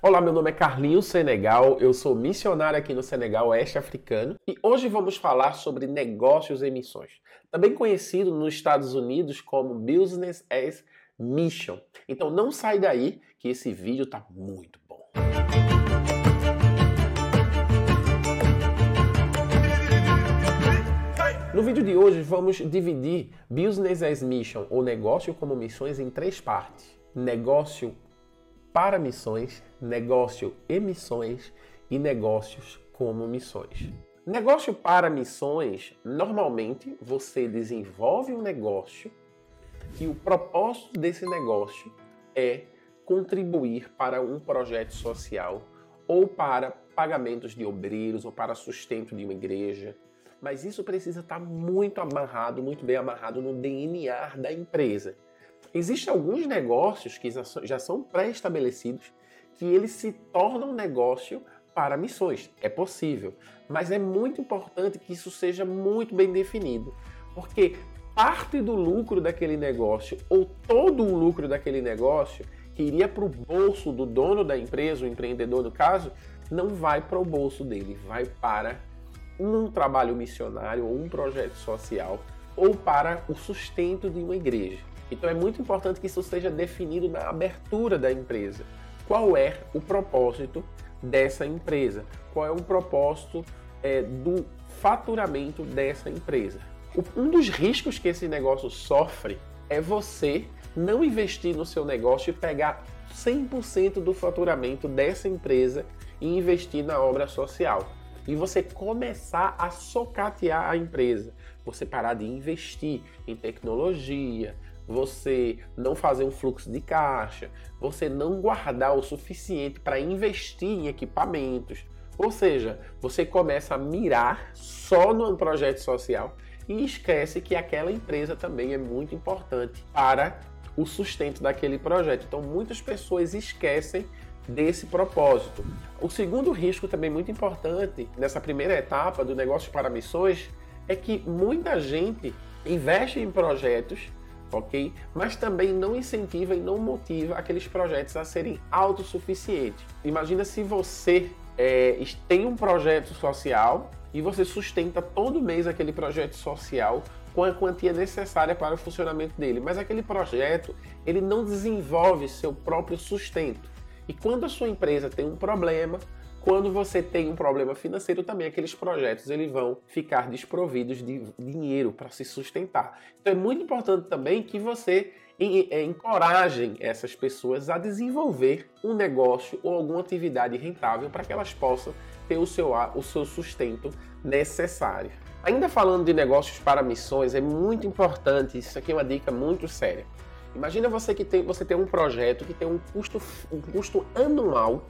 Olá, meu nome é Carlinhos Senegal, eu sou missionário aqui no Senegal Oeste Africano e hoje vamos falar sobre negócios e missões, também conhecido nos Estados Unidos como Business as Mission. Então não sai daí que esse vídeo tá muito bom. No vídeo de hoje vamos dividir Business as Mission, ou negócio como missões, em três partes. Negócio para missões, negócio e missões e negócios como missões. Negócio para missões, normalmente você desenvolve um negócio e o propósito desse negócio é contribuir para um projeto social ou para pagamentos de obreiros ou para sustento de uma igreja. Mas isso precisa estar muito amarrado, muito bem amarrado no DNA da empresa. Existem alguns negócios que já são pré-estabelecidos que eles se tornam negócio para missões. É possível, mas é muito importante que isso seja muito bem definido, porque parte do lucro daquele negócio ou todo o lucro daquele negócio que iria para o bolso do dono da empresa, o empreendedor no caso, não vai para o bolso dele, vai para um trabalho missionário ou um projeto social ou para o sustento de uma igreja. Então é muito importante que isso seja definido na abertura da empresa. Qual é o propósito dessa empresa? Qual é o propósito é, do faturamento dessa empresa? Um dos riscos que esse negócio sofre é você não investir no seu negócio e pegar 100% do faturamento dessa empresa e investir na obra social. E você começar a socatear a empresa. Você parar de investir em tecnologia, você não fazer um fluxo de caixa, você não guardar o suficiente para investir em equipamentos. Ou seja, você começa a mirar só no projeto social e esquece que aquela empresa também é muito importante para o sustento daquele projeto. Então, muitas pessoas esquecem desse propósito. O segundo risco também muito importante nessa primeira etapa do negócio para missões é que muita gente investe em projetos ok? Mas também não incentiva e não motiva aqueles projetos a serem autossuficientes. Imagina se você é, tem um projeto social e você sustenta todo mês aquele projeto social com a quantia necessária para o funcionamento dele, mas aquele projeto ele não desenvolve seu próprio sustento. E quando a sua empresa tem um problema, quando você tem um problema financeiro, também aqueles projetos eles vão ficar desprovidos de dinheiro para se sustentar. Então é muito importante também que você é, encorajem essas pessoas a desenvolver um negócio ou alguma atividade rentável para que elas possam ter o seu, o seu sustento necessário. Ainda falando de negócios para missões, é muito importante, isso aqui é uma dica muito séria. Imagina você que tem, você tem um projeto que tem um custo, um custo anual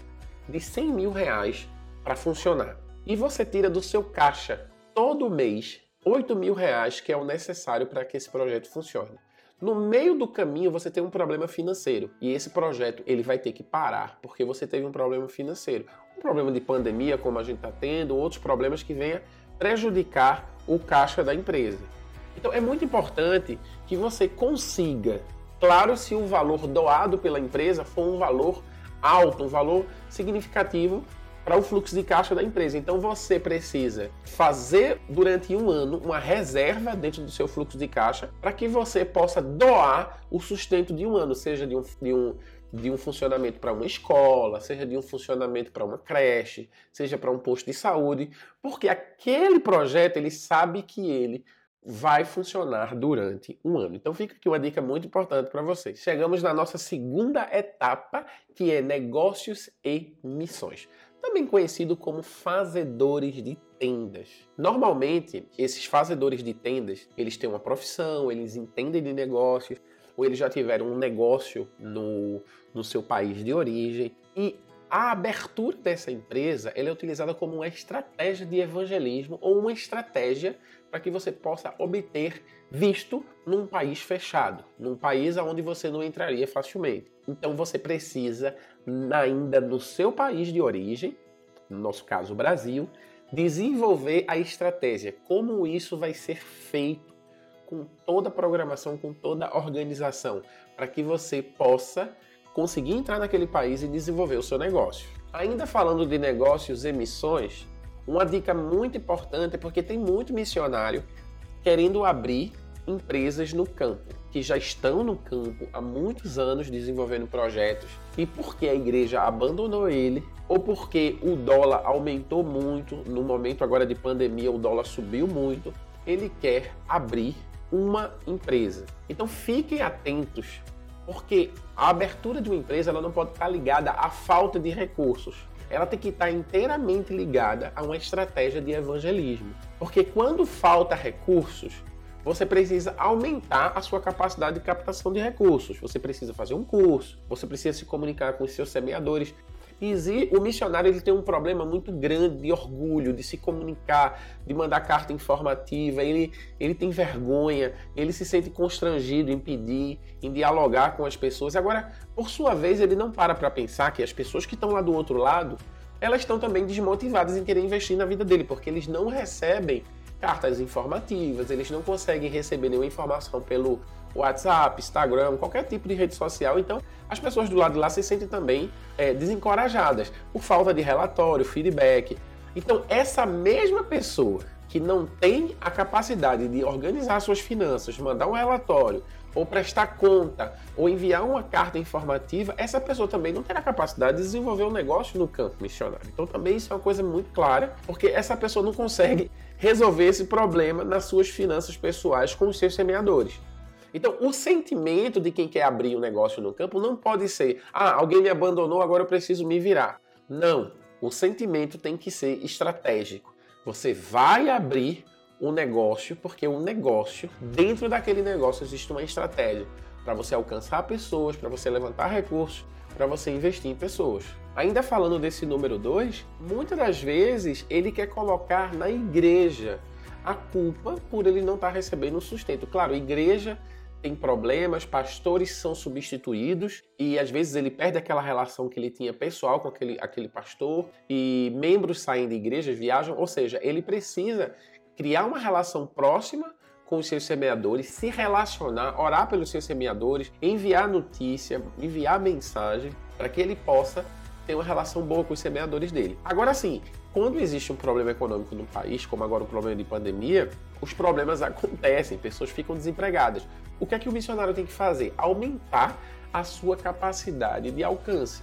de 100 mil reais para funcionar. E você tira do seu caixa todo mês 8 mil reais, que é o necessário para que esse projeto funcione. No meio do caminho você tem um problema financeiro e esse projeto ele vai ter que parar porque você teve um problema financeiro, um problema de pandemia como a gente está tendo, outros problemas que venham prejudicar o caixa da empresa. Então é muito importante que você consiga, claro, se o valor doado pela empresa for um valor alto, um valor significativo para o fluxo de caixa da empresa. Então você precisa fazer durante um ano uma reserva dentro do seu fluxo de caixa para que você possa doar o sustento de um ano, seja de um, de um, de um funcionamento para uma escola, seja de um funcionamento para uma creche, seja para um posto de saúde, porque aquele projeto ele sabe que ele vai funcionar durante um ano. Então fica aqui uma dica muito importante para vocês. Chegamos na nossa segunda etapa, que é negócios e missões, também conhecido como fazedores de tendas. Normalmente, esses fazedores de tendas, eles têm uma profissão, eles entendem de negócios, ou eles já tiveram um negócio no, no seu país de origem e a abertura dessa empresa é utilizada como uma estratégia de evangelismo ou uma estratégia para que você possa obter visto num país fechado, num país onde você não entraria facilmente. Então você precisa, ainda no seu país de origem, no nosso caso Brasil, desenvolver a estratégia, como isso vai ser feito com toda a programação, com toda a organização, para que você possa conseguir entrar naquele país e desenvolver o seu negócio. Ainda falando de negócios e missões, uma dica muito importante é porque tem muito missionário querendo abrir empresas no campo, que já estão no campo há muitos anos desenvolvendo projetos e porque a igreja abandonou ele ou porque o dólar aumentou muito, no momento agora de pandemia o dólar subiu muito, ele quer abrir uma empresa. Então fiquem atentos, porque a abertura de uma empresa ela não pode estar ligada à falta de recursos. Ela tem que estar inteiramente ligada a uma estratégia de evangelismo. Porque quando falta recursos, você precisa aumentar a sua capacidade de captação de recursos. Você precisa fazer um curso, você precisa se comunicar com os seus semeadores. E o missionário ele tem um problema muito grande de orgulho, de se comunicar, de mandar carta informativa. Ele, ele tem vergonha, ele se sente constrangido em pedir, em dialogar com as pessoas. Agora, por sua vez, ele não para para pensar que as pessoas que estão lá do outro lado, elas estão também desmotivadas em querer investir na vida dele, porque eles não recebem cartas informativas, eles não conseguem receber nenhuma informação pelo WhatsApp, Instagram, qualquer tipo de rede social. Então, as pessoas do lado de lá se sentem também é, desencorajadas por falta de relatório, feedback. Então, essa mesma pessoa que não tem a capacidade de organizar suas finanças, mandar um relatório, ou prestar conta, ou enviar uma carta informativa, essa pessoa também não terá capacidade de desenvolver um negócio no campo missionário. Então também isso é uma coisa muito clara, porque essa pessoa não consegue resolver esse problema nas suas finanças pessoais com os seus semeadores. Então, o sentimento de quem quer abrir um negócio no campo não pode ser, ah, alguém me abandonou, agora eu preciso me virar. Não. O sentimento tem que ser estratégico. Você vai abrir um negócio porque um negócio, dentro daquele negócio existe uma estratégia para você alcançar pessoas, para você levantar recursos, para você investir em pessoas. Ainda falando desse número 2, muitas das vezes ele quer colocar na igreja a culpa por ele não estar tá recebendo sustento. Claro, igreja tem problemas, pastores são substituídos e às vezes ele perde aquela relação que ele tinha pessoal com aquele, aquele pastor e membros saem de igrejas, viajam, ou seja, ele precisa criar uma relação próxima com os seus semeadores, se relacionar, orar pelos seus semeadores, enviar notícia, enviar mensagem para que ele possa ter uma relação boa com os semeadores dele. Agora sim, quando existe um problema econômico no país, como agora o problema de pandemia, os problemas acontecem, pessoas ficam desempregadas. O que é que o missionário tem que fazer? Aumentar a sua capacidade de alcance.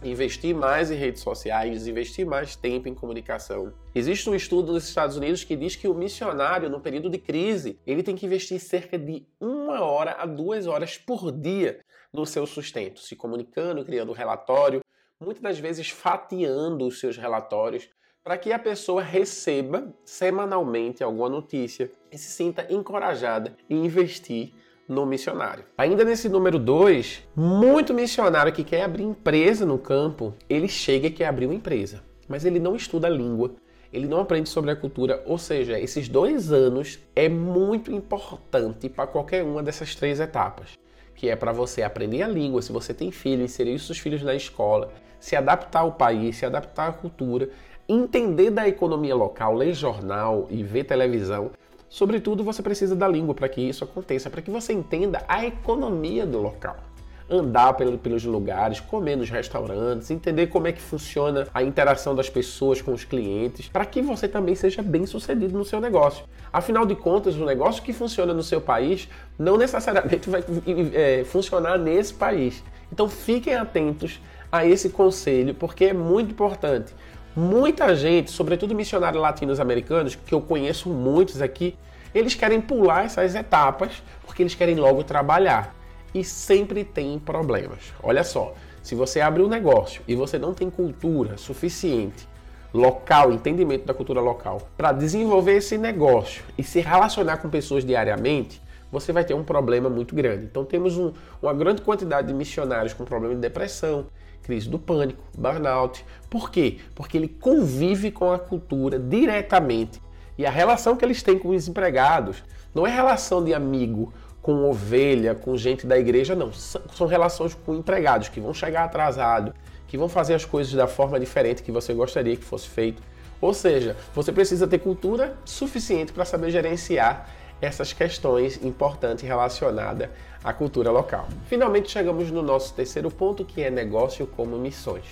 Investir mais em redes sociais, investir mais tempo em comunicação. Existe um estudo nos Estados Unidos que diz que o missionário, no período de crise, ele tem que investir cerca de uma hora a duas horas por dia no seu sustento, se comunicando, criando relatório, muitas das vezes fatiando os seus relatórios para que a pessoa receba semanalmente alguma notícia e se sinta encorajada em investir no missionário. Ainda nesse número 2, muito missionário que quer abrir empresa no campo, ele chega e quer abrir uma empresa, mas ele não estuda a língua, ele não aprende sobre a cultura, ou seja, esses dois anos é muito importante para qualquer uma dessas três etapas que é para você aprender a língua, se você tem filho, inserir os seus filhos na escola, se adaptar ao país, se adaptar à cultura, entender da economia local, ler jornal e ver televisão. Sobretudo, você precisa da língua para que isso aconteça, para que você entenda a economia do local andar pelos lugares, comer nos restaurantes, entender como é que funciona a interação das pessoas com os clientes, para que você também seja bem sucedido no seu negócio. Afinal de contas, o negócio que funciona no seu país não necessariamente vai é, funcionar nesse país. Então fiquem atentos a esse conselho, porque é muito importante. Muita gente, sobretudo missionários latinos-americanos, que eu conheço muitos aqui, eles querem pular essas etapas porque eles querem logo trabalhar e sempre tem problemas. Olha só, se você abre um negócio e você não tem cultura suficiente, local, entendimento da cultura local, para desenvolver esse negócio e se relacionar com pessoas diariamente, você vai ter um problema muito grande. Então temos um, uma grande quantidade de missionários com problema de depressão, crise do pânico, burnout. Por quê? Porque ele convive com a cultura diretamente. E a relação que eles têm com os empregados não é relação de amigo com ovelha, com gente da igreja, não. São relações com empregados que vão chegar atrasado, que vão fazer as coisas da forma diferente que você gostaria que fosse feito. Ou seja, você precisa ter cultura suficiente para saber gerenciar essas questões importantes relacionadas à cultura local. Finalmente chegamos no nosso terceiro ponto, que é negócio como missões.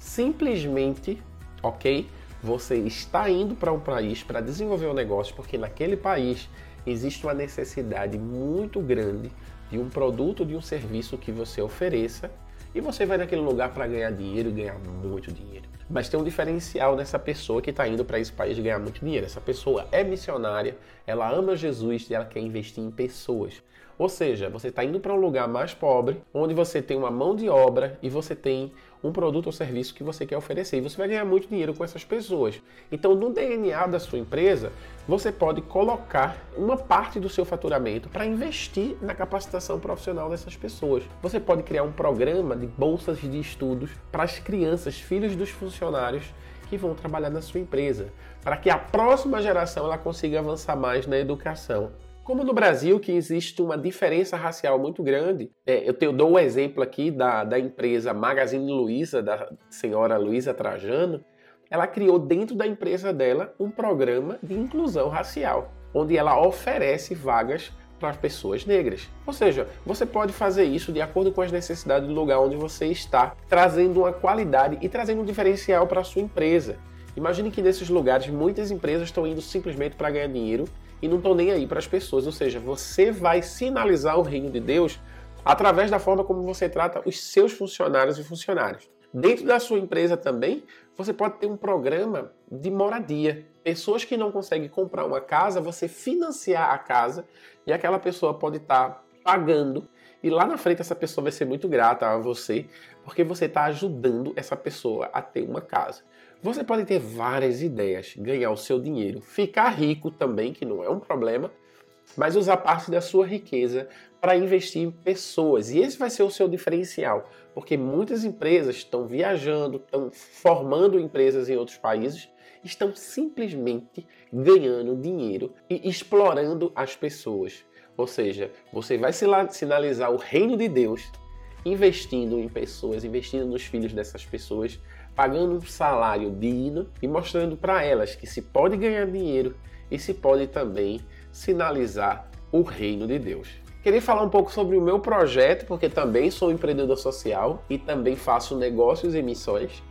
Simplesmente, ok? Você está indo para um país para desenvolver um negócio porque naquele país existe uma necessidade muito grande de um produto, de um serviço que você ofereça e você vai naquele lugar para ganhar dinheiro e ganhar muito dinheiro. Mas tem um diferencial nessa pessoa que está indo para esse país ganhar muito dinheiro. Essa pessoa é missionária, ela ama Jesus e ela quer investir em pessoas. Ou seja, você está indo para um lugar mais pobre, onde você tem uma mão de obra e você tem um produto ou serviço que você quer oferecer. E você vai ganhar muito dinheiro com essas pessoas. Então, no DNA da sua empresa, você pode colocar uma parte do seu faturamento para investir na capacitação profissional dessas pessoas. Você pode criar um programa de bolsas de estudos para as crianças, filhos dos funcionários que vão trabalhar na sua empresa, para que a próxima geração ela consiga avançar mais na educação. Como no Brasil, que existe uma diferença racial muito grande, é, eu, te, eu dou um exemplo aqui da, da empresa Magazine Luiza, da senhora Luiza Trajano, ela criou dentro da empresa dela um programa de inclusão racial, onde ela oferece vagas para pessoas negras. Ou seja, você pode fazer isso de acordo com as necessidades do lugar onde você está, trazendo uma qualidade e trazendo um diferencial para a sua empresa. Imagine que nesses lugares muitas empresas estão indo simplesmente para ganhar dinheiro e não estão nem aí para as pessoas. Ou seja, você vai sinalizar o reino de Deus através da forma como você trata os seus funcionários e funcionários. Dentro da sua empresa também, você pode ter um programa de moradia. Pessoas que não conseguem comprar uma casa, você financiar a casa e aquela pessoa pode estar tá pagando. E lá na frente essa pessoa vai ser muito grata a você, porque você está ajudando essa pessoa a ter uma casa. Você pode ter várias ideias, ganhar o seu dinheiro, ficar rico também, que não é um problema, mas usar parte da sua riqueza para investir em pessoas. E esse vai ser o seu diferencial, porque muitas empresas estão viajando, estão formando empresas em outros países, estão simplesmente ganhando dinheiro e explorando as pessoas. Ou seja, você vai sinalizar o reino de Deus investindo em pessoas, investindo nos filhos dessas pessoas, pagando um salário digno e mostrando para elas que se pode ganhar dinheiro e se pode também sinalizar o reino de Deus. Queria falar um pouco sobre o meu projeto, porque também sou empreendedor social e também faço negócios e missões.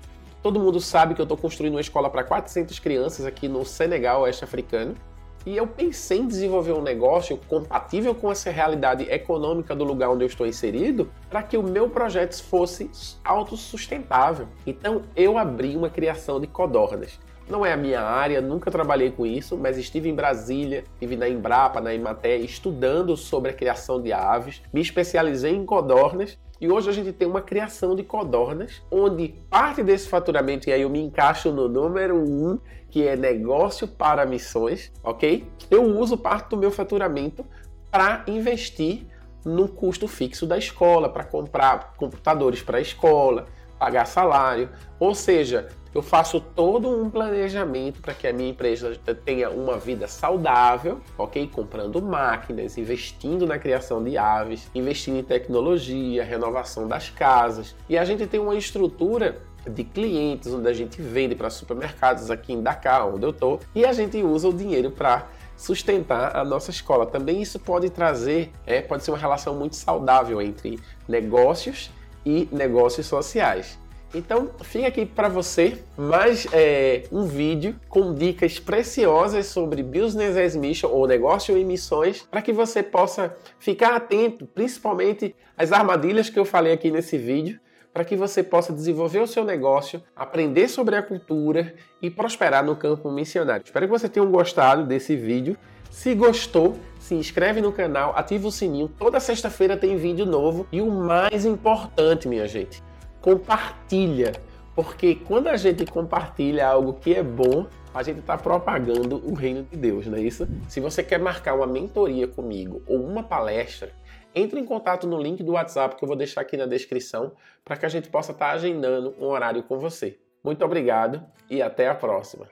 Todo mundo sabe que eu estou construindo uma escola para 400 crianças aqui no Senegal Oeste Africano. E eu pensei em desenvolver um negócio compatível com essa realidade econômica do lugar onde eu estou inserido, para que o meu projeto fosse autossustentável. Então eu abri uma criação de codornas. Não é a minha área, nunca trabalhei com isso, mas estive em Brasília, estive na Embrapa, na Imaté, estudando sobre a criação de aves, me especializei em codornas e hoje a gente tem uma criação de codornas, onde parte desse faturamento, e aí eu me encaixo no número um, que é negócio para missões, ok? Eu uso parte do meu faturamento para investir no custo fixo da escola, para comprar computadores para a escola, pagar salário. Ou seja, eu faço todo um planejamento para que a minha empresa tenha uma vida saudável, ok? Comprando máquinas, investindo na criação de aves, investindo em tecnologia, renovação das casas. E a gente tem uma estrutura de clientes onde a gente vende para supermercados aqui em Dakar, onde eu estou, e a gente usa o dinheiro para sustentar a nossa escola. Também isso pode trazer, é, pode ser uma relação muito saudável entre negócios e negócios sociais. Então, fica aqui para você mais é, um vídeo com dicas preciosas sobre Business as Mission ou negócio em missões, para que você possa ficar atento, principalmente às armadilhas que eu falei aqui nesse vídeo, para que você possa desenvolver o seu negócio, aprender sobre a cultura e prosperar no campo missionário. Espero que você tenha gostado desse vídeo. Se gostou, se inscreve no canal, ativa o sininho. Toda sexta-feira tem vídeo novo e o mais importante, minha gente, compartilha. Porque quando a gente compartilha algo que é bom, a gente está propagando o reino de Deus, não é isso? Se você quer marcar uma mentoria comigo ou uma palestra, entre em contato no link do WhatsApp que eu vou deixar aqui na descrição para que a gente possa estar tá agendando um horário com você. Muito obrigado e até a próxima.